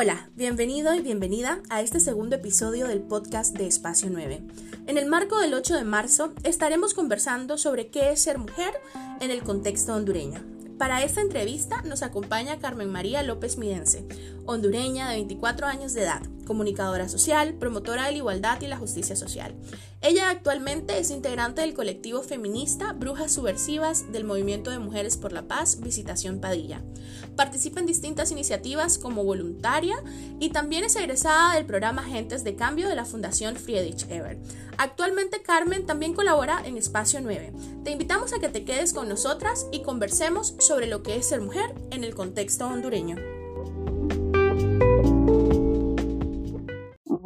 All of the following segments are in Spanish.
Hola, bienvenido y bienvenida a este segundo episodio del podcast de Espacio 9. En el marco del 8 de marzo estaremos conversando sobre qué es ser mujer en el contexto hondureño. Para esta entrevista nos acompaña Carmen María López Midense, hondureña de 24 años de edad, comunicadora social, promotora de la igualdad y la justicia social. Ella actualmente es integrante del colectivo feminista Brujas Subversivas del Movimiento de Mujeres por la Paz Visitación Padilla. Participa en distintas iniciativas como voluntaria y también es egresada del programa Agentes de Cambio de la Fundación Friedrich Eber. Actualmente Carmen también colabora en Espacio 9. Te invitamos a que te quedes con nosotras y conversemos sobre lo que es ser mujer en el contexto hondureño.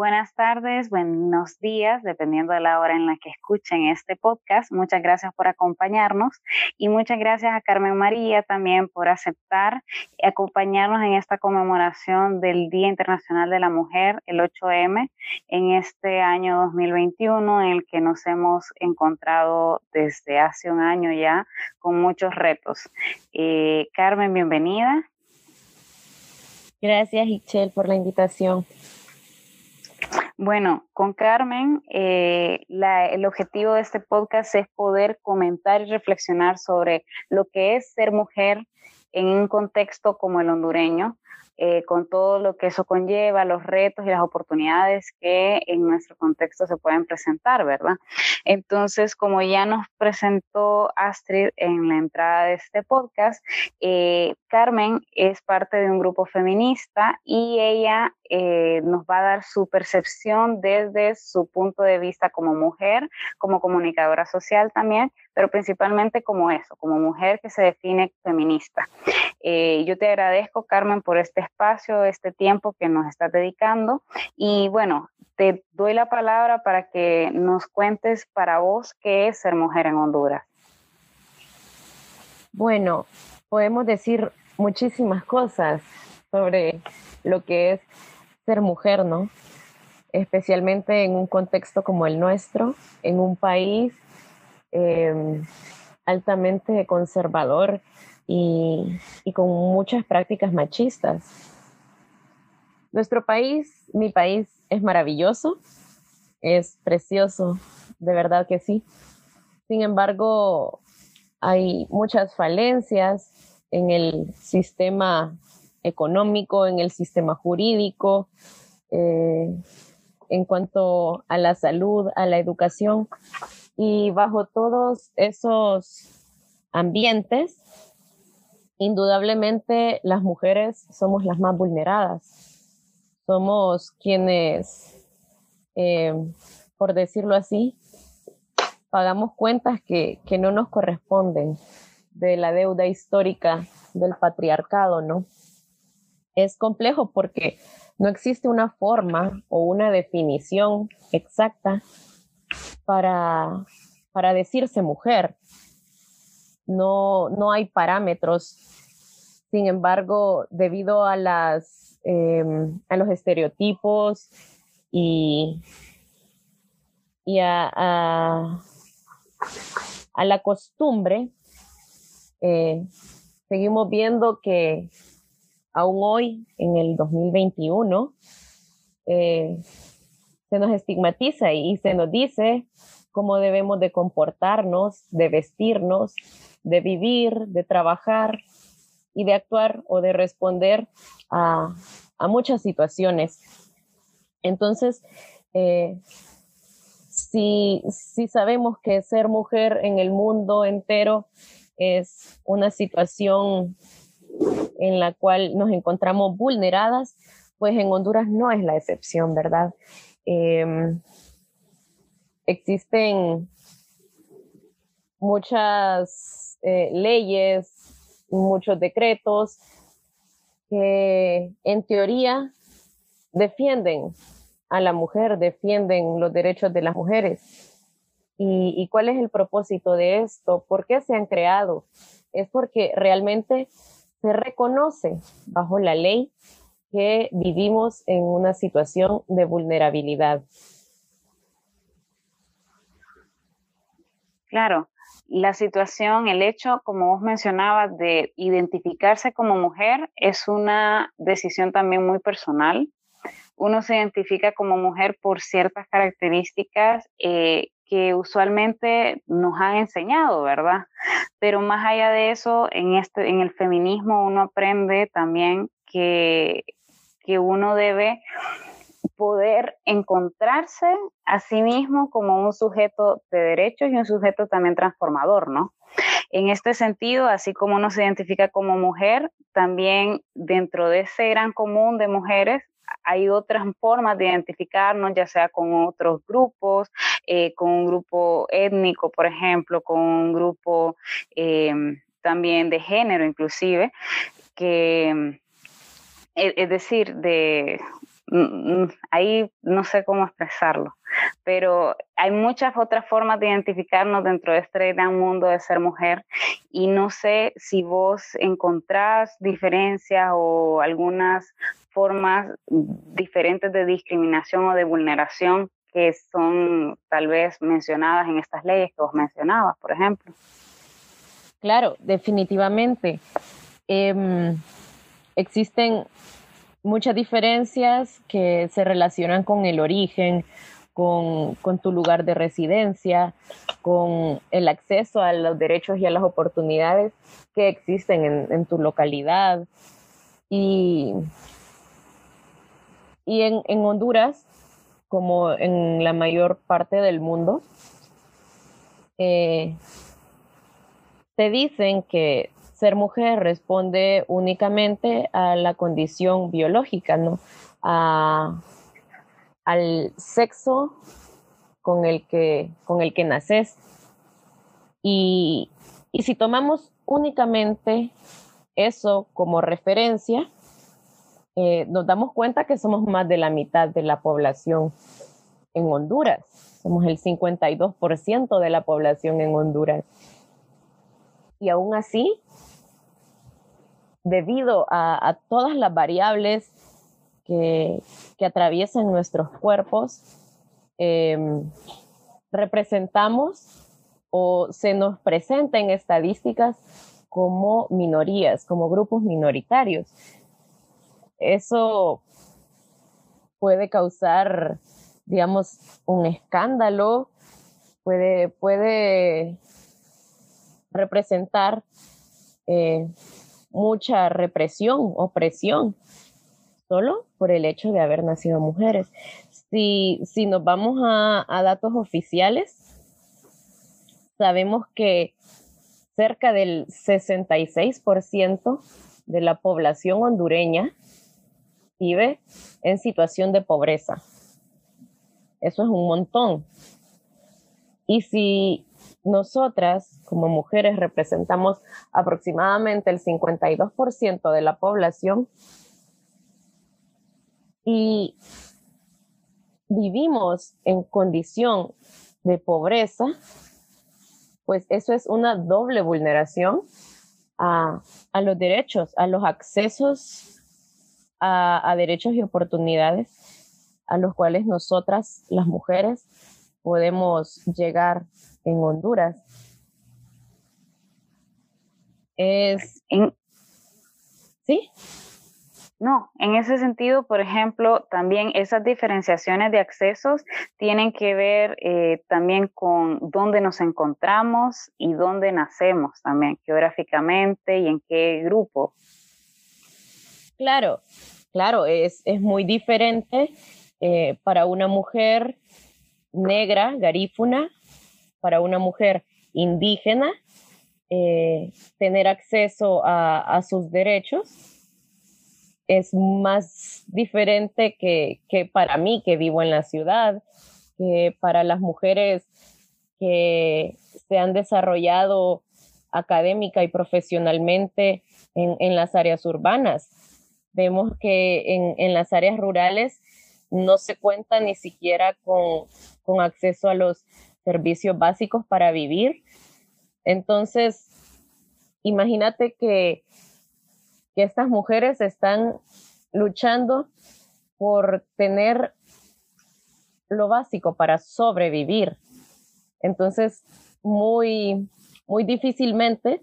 Buenas tardes, buenos días, dependiendo de la hora en la que escuchen este podcast. Muchas gracias por acompañarnos y muchas gracias a Carmen María también por aceptar y acompañarnos en esta conmemoración del Día Internacional de la Mujer, el 8M, en este año 2021 en el que nos hemos encontrado desde hace un año ya con muchos retos. Eh, Carmen, bienvenida. Gracias, Hichel, por la invitación. Bueno, con Carmen, eh, el objetivo de este podcast es poder comentar y reflexionar sobre lo que es ser mujer en un contexto como el hondureño, eh, con todo lo que eso conlleva, los retos y las oportunidades que en nuestro contexto se pueden presentar, ¿verdad? Entonces, como ya nos presentó Astrid en la entrada de este podcast, eh, Carmen es parte de un grupo feminista y ella eh, nos va a dar su percepción desde su punto de vista como mujer, como comunicadora social también, pero principalmente como eso, como mujer que se define feminista. Eh, yo te agradezco, Carmen, por este espacio, este tiempo que nos estás dedicando. Y bueno, te doy la palabra para que nos cuentes para vos qué es ser mujer en Honduras. Bueno, podemos decir muchísimas cosas sobre lo que es ser mujer, ¿no? Especialmente en un contexto como el nuestro, en un país Em, altamente conservador y, con muchas prácticas machistas. Nuestro país, mi país, es maravilloso, es precioso, de verdad que sí. Sin embargo, hay muchas falencias en el sistema económico, en el sistema jurídico, eh, en cuanto a la salud, a la educación. Y bajo todos esos ambientes, indudablemente las mujeres somos las más vulneradas. Somos quienes, eh, por decirlo así, pagamos cuentas que, que no nos corresponden de la deuda histórica del patriarcado, ¿no? Es complejo porque no existe una forma o una definición exacta para, para decirse mujer. No, no hay parámetros. Sin embargo, debido a, las, em, a los estereotipos y, y a, a, la costumbre, eh, seguimos viendo que aún hoy, en el 2021, eh, se nos estigmatiza y se nos dice cómo debemos de comportarnos, de vestirnos, de vivir, de trabajar y de actuar o de responder a, muchas situaciones. Entonces, eh, si, si sabemos que ser mujer en el mundo entero es una situación en la cual nos encontramos vulneradas, pues en Honduras no es la excepción, ¿verdad? Em, existen muchas eh, leyes, muchos decretos que en teoría defienden a la mujer, defienden los derechos de las mujeres. ¿Y, cuál es el propósito de esto? ¿Por qué se han creado? Es porque realmente se reconoce bajo la ley que vivimos en una situación de vulnerabilidad. Claro, la situación, el hecho, como vos mencionabas, de identificarse como mujer es una decisión también muy personal. Uno se identifica como mujer por ciertas características eh, que usualmente nos han enseñado, ¿verdad? Pero más allá de eso, en, este, en el feminismo uno aprende también que, que uno debe poder encontrarse a sí mismo como un sujeto de derechos y un sujeto también transformador, ¿no? En este sentido, así como uno se identifica como mujer, también dentro de ese gran común de mujeres hay otras formas de identificarnos, ya sea con otros grupos, eh, con un grupo étnico, por ejemplo, con un grupo eh, también de género inclusive, que es decir, de Mm, mm, ahí no sé cómo expresarlo, pero hay muchas otras formas de identificarnos dentro de este gran mundo de ser mujer y no sé si vos encontrás diferencias o algunas formas diferentes de discriminación o de vulneración que son tal vez mencionadas en estas leyes que vos mencionabas, por ejemplo. Claro, definitivamente. Em, existen muchas diferencias que se relacionan con el origen, con, tu lugar de residencia, con el acceso a los derechos y a las oportunidades que existen en, tu localidad. Y, y en, Honduras, como en la mayor parte del mundo, eh, te dicen que ser mujer responde únicamente a la condición biológica, ¿no? al sexo con el que, con el que naces. Y, si tomamos únicamente eso como referencia, eh, nos damos cuenta que somos más de la mitad de la población en Honduras. Somos el 52% de la población en Honduras. Y aún así, debido a, todas las variables que, atraviesan nuestros cuerpos, em, representamos o se nos presenta en estadísticas como minorías, como grupos minoritarios. Eso puede causar, digamos, un escándalo, puede, puede representar eh, mucha represión, opresión, solo por el hecho de haber nacido mujeres. Si, si nos vamos a, a datos oficiales, sabemos que cerca del 66% de la población hondureña vive en situación de pobreza. Eso es un montón. Y si nosotras como mujeres representamos aproximadamente el 52% de la población y vivimos en condición de pobreza, pues eso es una doble vulneración a, los derechos, a los accesos a, a derechos y oportunidades a los cuales nosotras, las mujeres, podemos llegar en Honduras. Es... ¿Sí? No, en ese sentido, por ejemplo, también esas diferenciaciones de accesos tienen que ver eh, también con dónde nos encontramos y dónde nacemos también, geográficamente y en qué grupo. Claro, claro, es, muy diferente eh, para una mujer negra, garífuna, para una mujer indígena eh, tener acceso a, sus derechos es más diferente que, para mí que vivo en la ciudad, que para las mujeres que se han desarrollado académica y profesionalmente en, las áreas urbanas. Vemos que en, las áreas rurales no se cuenta ni siquiera con, con acceso a los servicios básicos para vivir. Entonces, imagínate que, que estas mujeres están luchando por tener lo básico para sobrevivir. Entonces, muy, muy difícilmente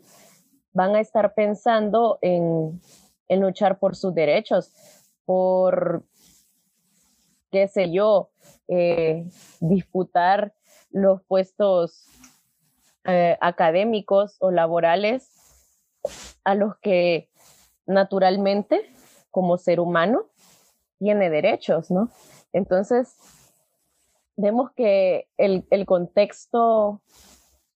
van a estar pensando en, luchar por sus derechos, por, qué sé yo, eh, disputar los puestos eh, académicos o laborales a los que naturalmente, como ser humano, tiene derechos, ¿no? Entonces, vemos que el, contexto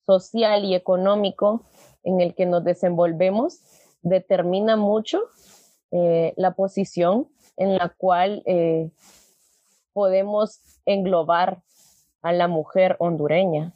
social y económico en el que nos desenvolvemos determina mucho eh, la posición en la cual eh, podemos englobar a la mujer hondureña.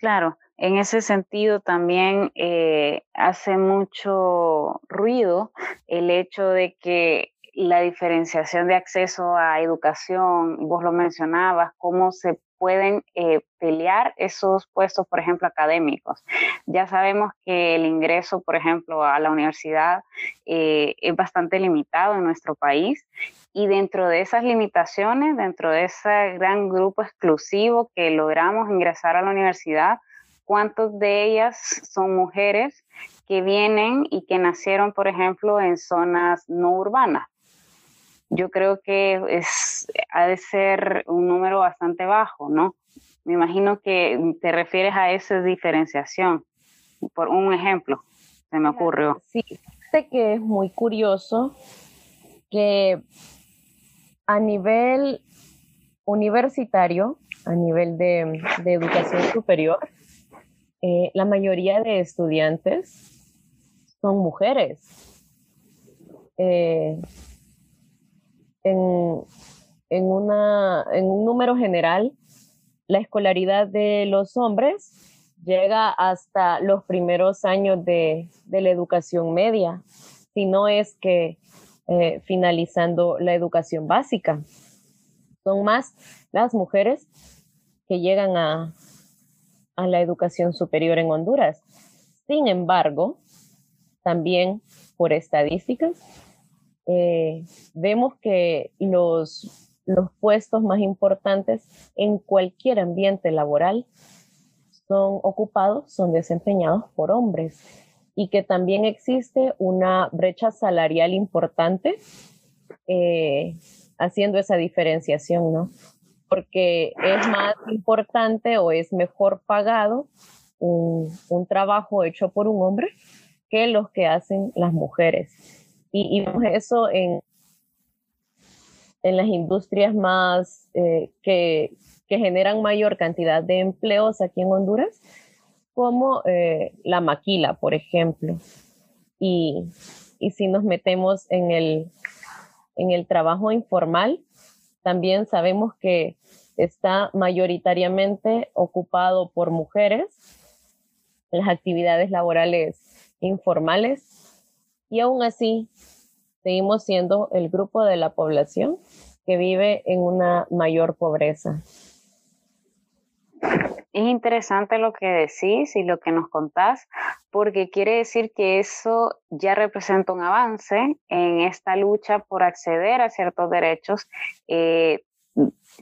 Claro, en ese sentido también eh, hace mucho ruido el hecho de que la diferenciación de acceso a educación, vos lo mencionabas, cómo se pueden eh, pelear esos puestos, por ejemplo, académicos. Ya sabemos que el ingreso, por ejemplo, a la universidad eh, es bastante limitado en nuestro país y dentro de esas limitaciones, dentro de ese gran grupo exclusivo que logramos ingresar a la universidad, ¿cuántos de ellas son mujeres que vienen y que nacieron, por ejemplo, en zonas no urbanas? Yo creo que es, ha de ser un número bastante bajo, ¿no? Me imagino que te refieres a esa diferenciación. Por un ejemplo, se me ocurrió. Sí, sé que es muy curioso que a nivel universitario, a nivel de, educación superior, eh, la mayoría de estudiantes son mujeres. Eh, en, en, una, en un número general, la escolaridad de los hombres llega hasta los primeros años de, de la educación media, si no es que eh, finalizando la educación básica. Son más las mujeres que llegan a, a la educación superior en Honduras. Sin embargo, también por estadísticas, eh, vemos que los, los puestos más importantes en cualquier ambiente laboral son ocupados, son desempeñados por hombres y que también existe una brecha salarial importante eh, haciendo esa diferenciación, ¿no? Porque es más importante o es mejor pagado un, un trabajo hecho por un hombre que los que hacen las mujeres. Y, vemos eso en, en las industrias más eh, que, que, generan mayor cantidad de empleos aquí en Honduras, como eh, la maquila, por ejemplo. Y, y, si nos metemos en el, en el trabajo informal, también sabemos que está mayoritariamente ocupado por mujeres, las actividades laborales informales, y aún así seguimos siendo el grupo de la población que vive en una mayor pobreza. Es interesante lo que decís y lo que nos contás, porque quiere decir que eso ya representa un avance en esta lucha por acceder a ciertos derechos. Eh,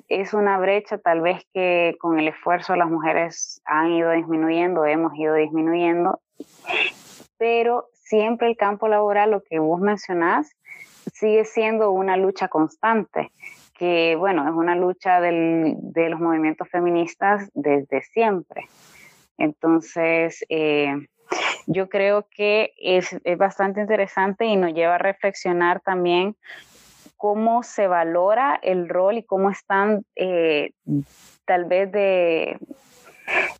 es una brecha tal vez que con el esfuerzo las mujeres han ido disminuyendo, hemos ido disminuyendo, pero siempre el campo laboral, lo que vos mencionás, sigue siendo una lucha constante, que bueno, es una lucha de los movimientos feministas desde siempre. Entonces, eh, yo creo que es, bastante interesante y nos lleva a reflexionar también cómo se valora el rol y cómo están eh, tal vez de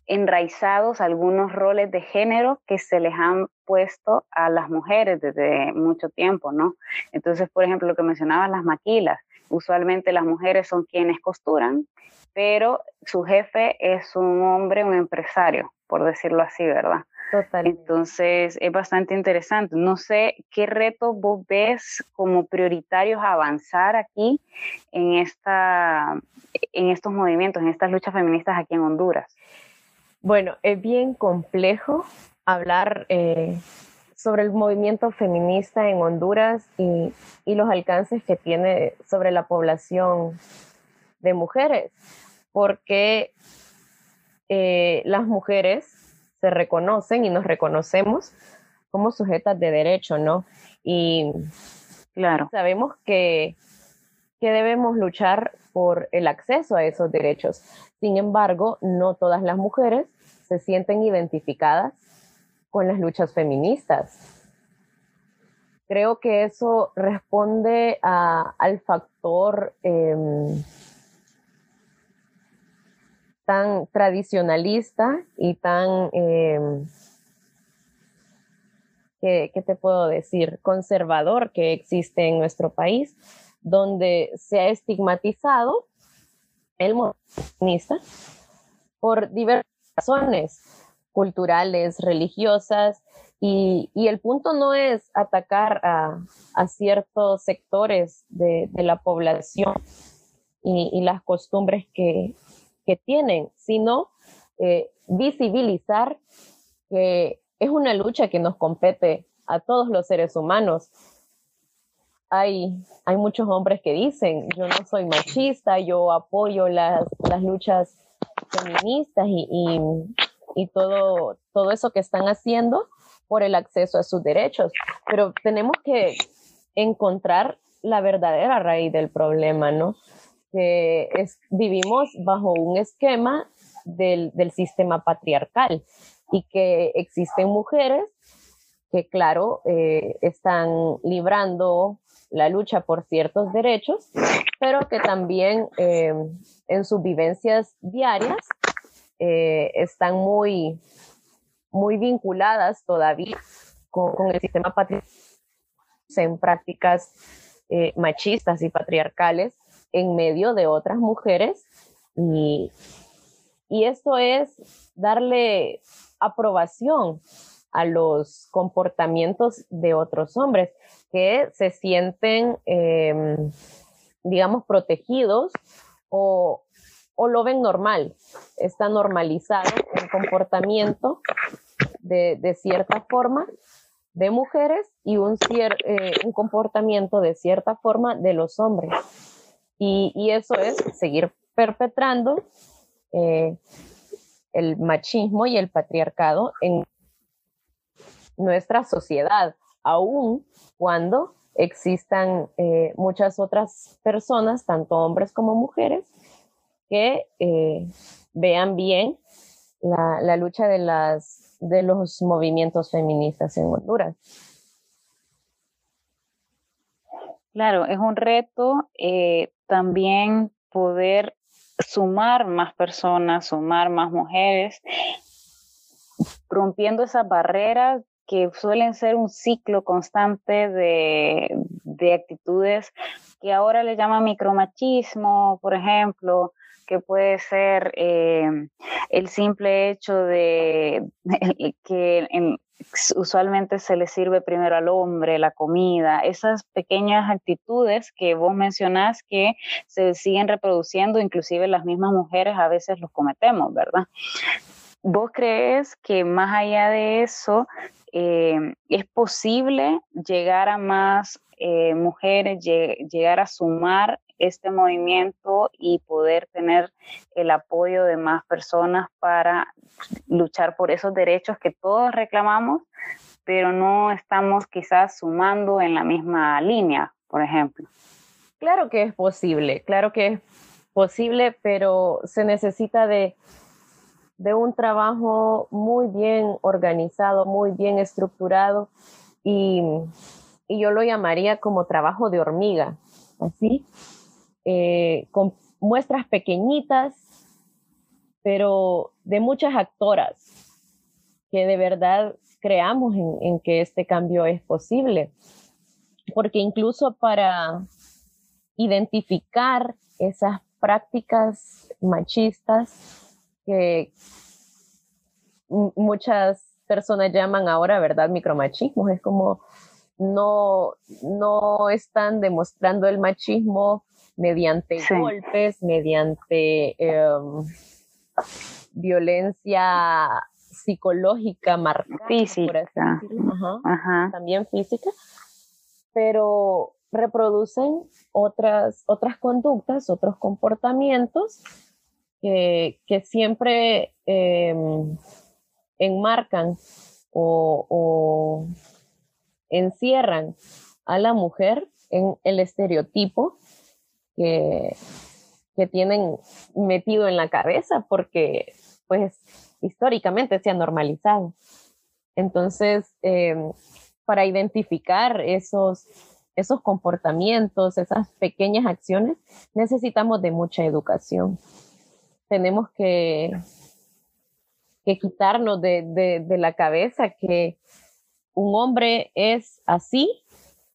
enraizados algunos roles de género que se les han puesto a las mujeres desde mucho tiempo, ¿no? Entonces, por ejemplo, lo que mencionabas, las maquilas. Usualmente las mujeres son quienes costuran, pero su jefe es un hombre, un empresario, por decirlo así, ¿verdad? Entonces es bastante interesante. No sé qué retos vos ves como prioritarios a avanzar aquí en, esta, en estos movimientos, en estas luchas feministas aquí en Honduras. Bueno, es bien complejo hablar eh, sobre el movimiento feminista en Honduras y, los alcances que tiene sobre la población de mujeres, porque eh, las mujeres se reconocen y nos reconocemos como sujetas de derecho, ¿no? Y claro. sabemos que, que debemos luchar por el acceso a esos derechos. Sin embargo, no todas las mujeres se sienten identificadas con las luchas feministas. Creo que eso responde al factor em, tan tradicionalista y tan, em, ¿qué, te puedo decir?, conservador que existe en nuestro país, donde se ha estigmatizado el feminista por diversas razones culturales, religiosas, y, el punto no es atacar a, ciertos sectores de, la población y, las costumbres que, tienen, sino eh, visibilizar que es una lucha que nos compete a todos los seres humanos. Hay, hay muchos hombres que dicen, yo no soy machista, yo apoyo las, luchas feministas y, y, todo, todo eso que están haciendo, por el acceso a sus derechos. Pero tenemos que encontrar la verdadera raíz del problema, ¿no? Que es, vivimos bajo un esquema del, sistema patriarcal y que existen mujeres que, claro, eh, están librando la lucha por ciertos derechos, pero que también eh, en sus vivencias diarias eh, están muy muy vinculadas todavía con, el sistema patriarcal en prácticas eh, machistas y patriarcales en medio de otras mujeres. Y, y esto es darle aprobación a los comportamientos de otros hombres que se sienten, em, digamos, protegidos o, o lo ven normal, está normalizado un comportamiento de, cierta forma de mujeres y un, eh, un comportamiento de cierta forma de los hombres. Y, eso es seguir perpetrando eh, el machismo y el patriarcado nuestra sociedad, aun cuando existan eh, muchas otras personas, tanto hombres como mujeres, que vean bien la, lucha de los movimientos feministas en Honduras. Claro, es un reto eh, también poder sumar más personas, sumar más mujeres, rompiendo esas barreras que suelen ser un ciclo constante de, de actitudes que ahora le llaman micromachismo, por ejemplo, que puede ser eh, el simple hecho de que usualmente se le sirve primero al hombre la comida, esas pequeñas actitudes que vos mencionás que se siguen reproduciendo, inclusive las mismas mujeres a veces los cometemos, ¿verdad? ¿Vos crees que más allá de eso eh, es posible llegar a más eh, mujeres, llegar a sumar este movimiento y poder tener el apoyo de más personas para luchar por esos derechos que todos reclamamos, pero no estamos quizás sumando en la misma línea, por ejemplo. Claro que es posible, claro que es posible, pero se necesita de, de un trabajo muy bien organizado, muy bien estructurado y, y yo lo llamaría como trabajo de hormiga, así, eh, con muestras pequeñitas, pero de muchas actoras que de verdad creamos en, que este cambio es posible. Porque incluso para identificar esas prácticas machistas que muchas personas llaman ahora, ¿verdad? Micromachismo. Es como no, no están demostrando el machismo mediante golpes, mediante em, violencia psicológica marcada, física, también física, pero reproducen otras, otras conductas, otros comportamientos que, siempre em, enmarcan o, encierran a la mujer en el estereotipo que, que tienen metido en la cabeza porque pues históricamente se ha normalizado. Entonces, em, para identificar esos, esos comportamientos, esas pequeñas acciones, necesitamos de mucha educación. Tenemos que, que quitarnos de, de la cabeza que un hombre es así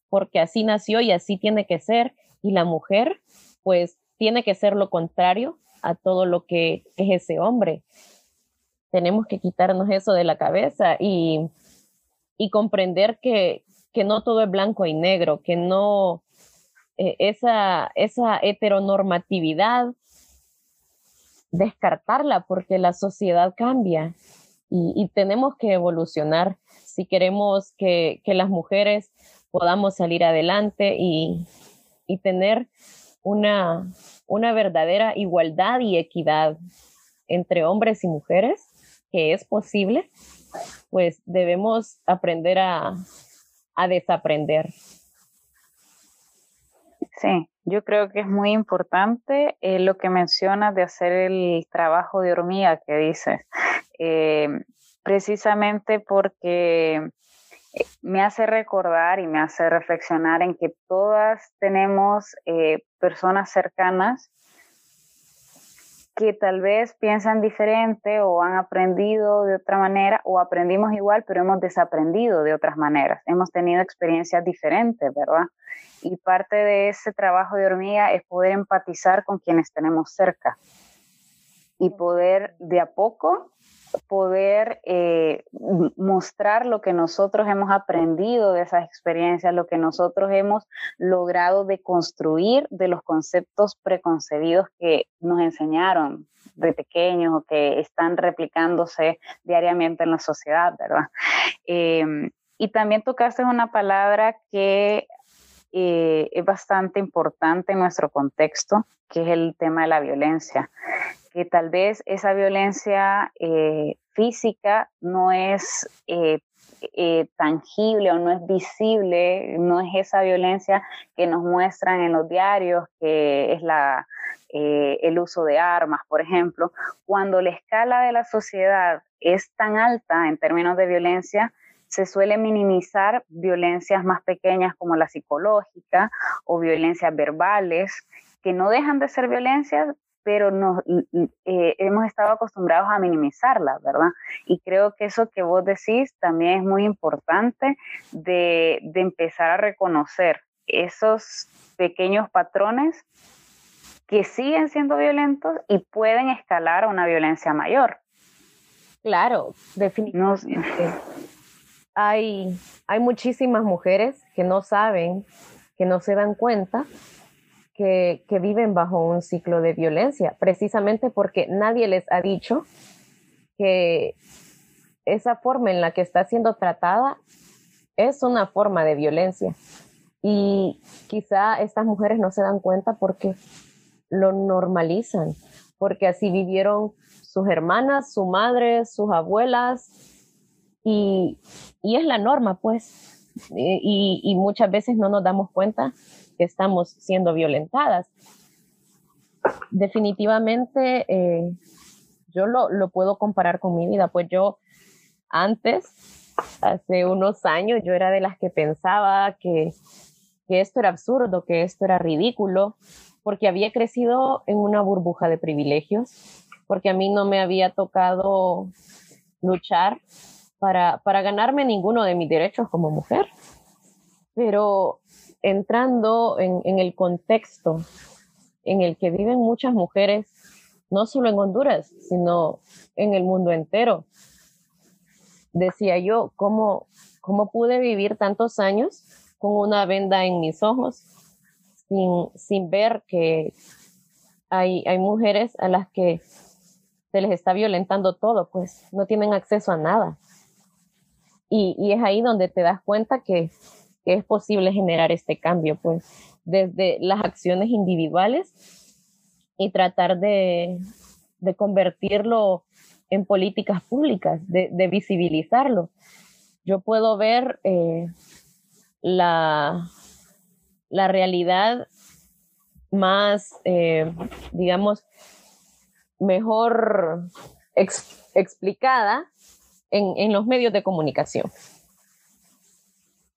porque así nació y así tiene que ser, y la mujer, pues, tiene que ser lo contrario a todo lo que es ese hombre. Tenemos que quitarnos eso de la cabeza y, comprender que, no todo es blanco y negro, que no eh, esa, esa heteronormatividad, descartarla porque la sociedad cambia y, tenemos que evolucionar si queremos que, las mujeres podamos salir adelante y, y tener una, una verdadera igualdad y equidad entre hombres y mujeres, que es posible, pues debemos aprender a, desaprender. Sí, yo creo que es muy importante eh, lo que mencionas de hacer el trabajo de hormiga que dices, eh, precisamente porque me hace recordar y me hace reflexionar en que todas tenemos eh, personas cercanas que tal vez piensan diferente o han aprendido de otra manera o aprendimos igual, pero hemos desaprendido de otras maneras. Hemos tenido experiencias diferentes, ¿verdad? Y parte de ese trabajo de hormiga es poder empatizar con quienes tenemos cerca y poder de a poco poder eh, mostrar lo que nosotros hemos aprendido de esas experiencias, lo que nosotros hemos logrado de construir de los conceptos preconcebidos que nos enseñaron de pequeños o que están replicándose diariamente en la sociedad, ¿verdad? Em, y también tocaste una palabra que eh, es bastante importante en nuestro contexto, que es el tema de la violencia que tal vez esa violencia eh, física no es eh, eh, tangible o no es visible, no es esa violencia que nos muestran en los diarios, que es la, el uso de armas, por ejemplo. Cuando la escala de la sociedad es tan alta en términos de violencia, se suele minimizar violencias más pequeñas como la psicológica o violencias verbales, que no dejan de ser violencias, pero nos, eh, hemos estado acostumbrados a minimizarla, ¿verdad? Y creo que eso que vos decís también es muy importante de, de empezar a reconocer esos pequeños patrones que siguen siendo violentos y pueden escalar a una violencia mayor. Claro, definitivamente. Hay, hay muchísimas mujeres que no saben, que no se dan cuenta que, viven bajo un ciclo de violencia, precisamente porque nadie les ha dicho que esa forma en la que está siendo tratada es una forma de violencia. Y quizá estas mujeres no se dan cuenta porque lo normalizan, porque así vivieron sus hermanas, su madre, sus abuelas, y, es la norma, pues. y, muchas veces no nos damos cuenta que estamos siendo violentadas. Definitivamente, eh, yo lo, puedo comparar con mi vida, pues yo antes, hace unos años, yo era de las que pensaba que, que esto era absurdo, que esto era ridículo, porque había crecido en una burbuja de privilegios, porque a mí no me había tocado luchar para, para ganarme ninguno de mis derechos como mujer. Pero entrando en, el contexto en el que viven muchas mujeres, no solo en Honduras, sino en el mundo entero. Decía yo, ¿cómo, cómo pude vivir tantos años con una venda en mis ojos sin, sin ver que hay, hay mujeres a las que se les está violentando todo, pues no tienen acceso a nada. Y, y es ahí donde te das cuenta que que es posible generar este cambio, pues desde las acciones individuales y tratar de, convertirlo en políticas públicas, de, visibilizarlo. Yo puedo ver eh, la, realidad más, eh, digamos, mejor explicada en, los medios de comunicación.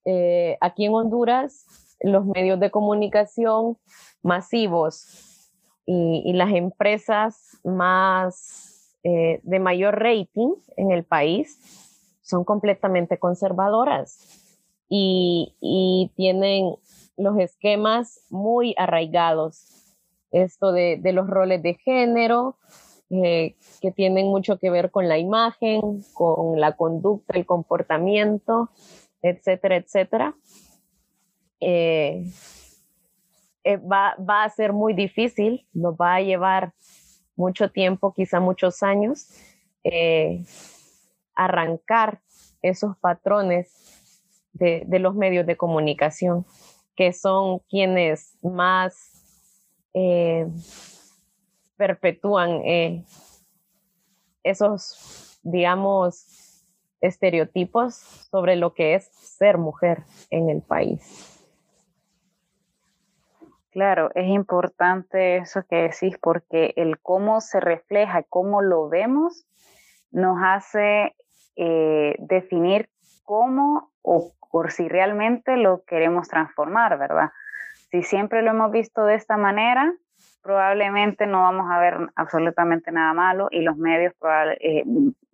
Eh, aquí en Honduras, los medios de comunicación masivos y, las empresas más eh, de mayor rating en el país son completamente conservadoras y, y tienen los esquemas muy arraigados. Esto de, de los roles de género, eh, que tienen mucho que ver con la imagen, con la conducta, el comportamiento, etcétera, etcétera. Eh, eh, va, va, a ser muy difícil, nos va a llevar mucho tiempo, quizá muchos años, arrancar esos patrones de, de los medios de comunicación que son quienes más eh, perpetúan eh, esos, digamos, estereotipos sobre lo que es ser mujer en el país. Claro, es importante eso que decís porque el cómo se refleja, cómo lo vemos, nos hace eh, definir cómo o por si realmente lo queremos transformar, ¿verdad? Si siempre lo hemos visto de esta manera, probablemente no vamos a ver absolutamente nada malo y los medios eh,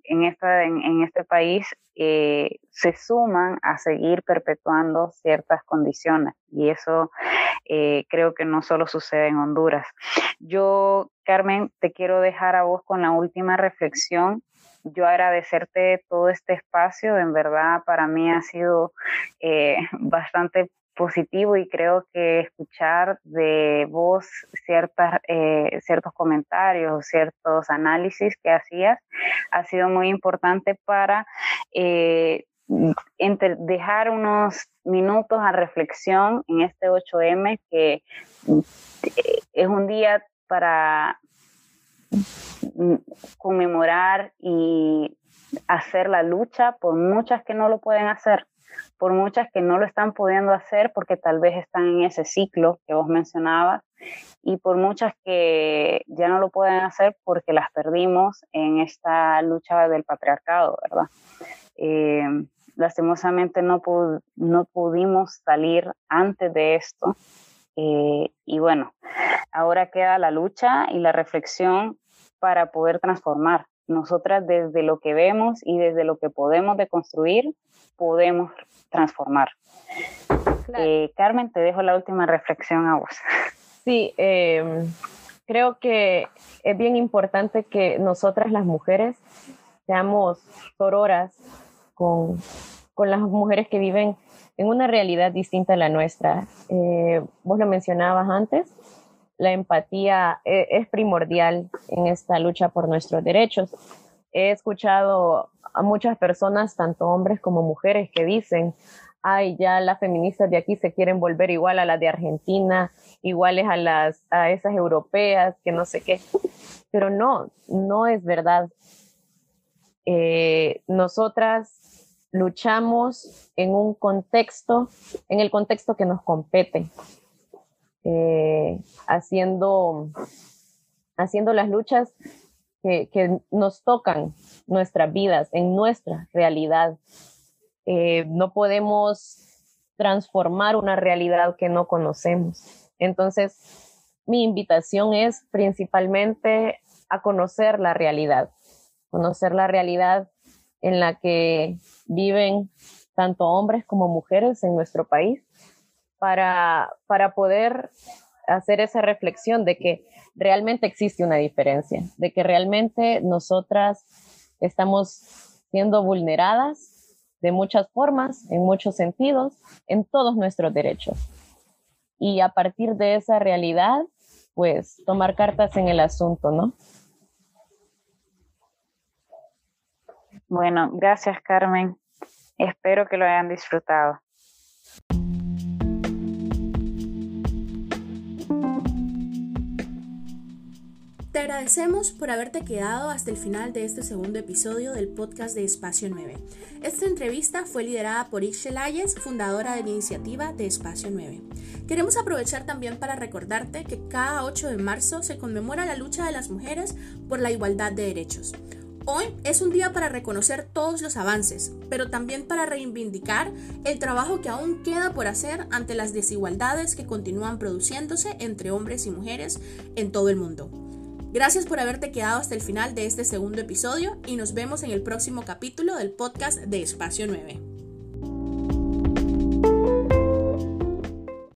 en, esta, en, este país eh, se suman a seguir perpetuando ciertas condiciones. Y eso eh, creo que no solo sucede en Honduras. Yo, Carmen, te quiero dejar a vos con la última reflexión. Yo agradecerte todo este espacio, en verdad para mí ha sido eh, bastante positivo y creo que escuchar de vos ciertas, eh, ciertos comentarios, ciertos análisis que hacías ha sido muy importante para eh, dejar unos minutos a reflexión en este 8M que es un día para conmemorar y hacer la lucha por muchas que no lo pueden hacer, por muchas que no lo están pudiendo hacer porque tal vez están en ese ciclo que vos mencionabas y por muchas que ya no lo pueden hacer porque las perdimos en esta lucha del patriarcado, ¿verdad? Eh, lastimosamente no, pudimos salir antes de esto. Eh, y bueno, ahora queda la lucha y la reflexión para poder transformar. Nosotras desde lo que vemos y desde lo que podemos deconstruir, podemos transformar. Eh, Carmen, te dejo la última reflexión a vos. Sí, em, creo que es bien importante que nosotras las mujeres seamos sororas con, con las mujeres que viven en una realidad distinta a la nuestra. Eh, vos lo mencionabas antes, la empatía eh, es primordial en esta lucha por nuestros derechos. He escuchado a muchas personas, tanto hombres como mujeres, que dicen, ay, ya las feministas de aquí se quieren volver igual a las de Argentina, iguales a las a esas europeas, que no sé qué. Pero no, no es verdad. Eh, nosotras luchamos en un contexto, en el contexto que nos compete. Eh, haciendo, haciendo las luchas que, nos tocan nuestras vidas, en nuestra realidad. Eh, no podemos transformar una realidad que no conocemos. Entonces, mi invitación es principalmente a conocer la realidad, conocer la realidad en la que viven tanto hombres como mujeres en nuestro país para, para poder hacer esa reflexión de que realmente existe una diferencia, de que realmente nosotras estamos siendo vulneradas de muchas formas, en muchos sentidos, en todos nuestros derechos. Y a partir de esa realidad, pues tomar cartas en el asunto, ¿no? Bueno, gracias Carmen. Espero que lo hayan disfrutado. Agradecemos por haberte quedado hasta el final de este segundo episodio del podcast de Espacio 9. Esta entrevista fue liderada por Ixchel Ayes, fundadora de la iniciativa de Espacio 9. Queremos aprovechar también para recordarte que cada 8 de marzo se conmemora la lucha de las mujeres por la igualdad de derechos. Hoy es un día para reconocer todos los avances, pero también para reivindicar el trabajo que aún queda por hacer ante las desigualdades que continúan produciéndose entre hombres y mujeres en todo el mundo. Gracias por haberte quedado hasta el final de este segundo episodio y nos vemos en el próximo capítulo del podcast de Espacio 9.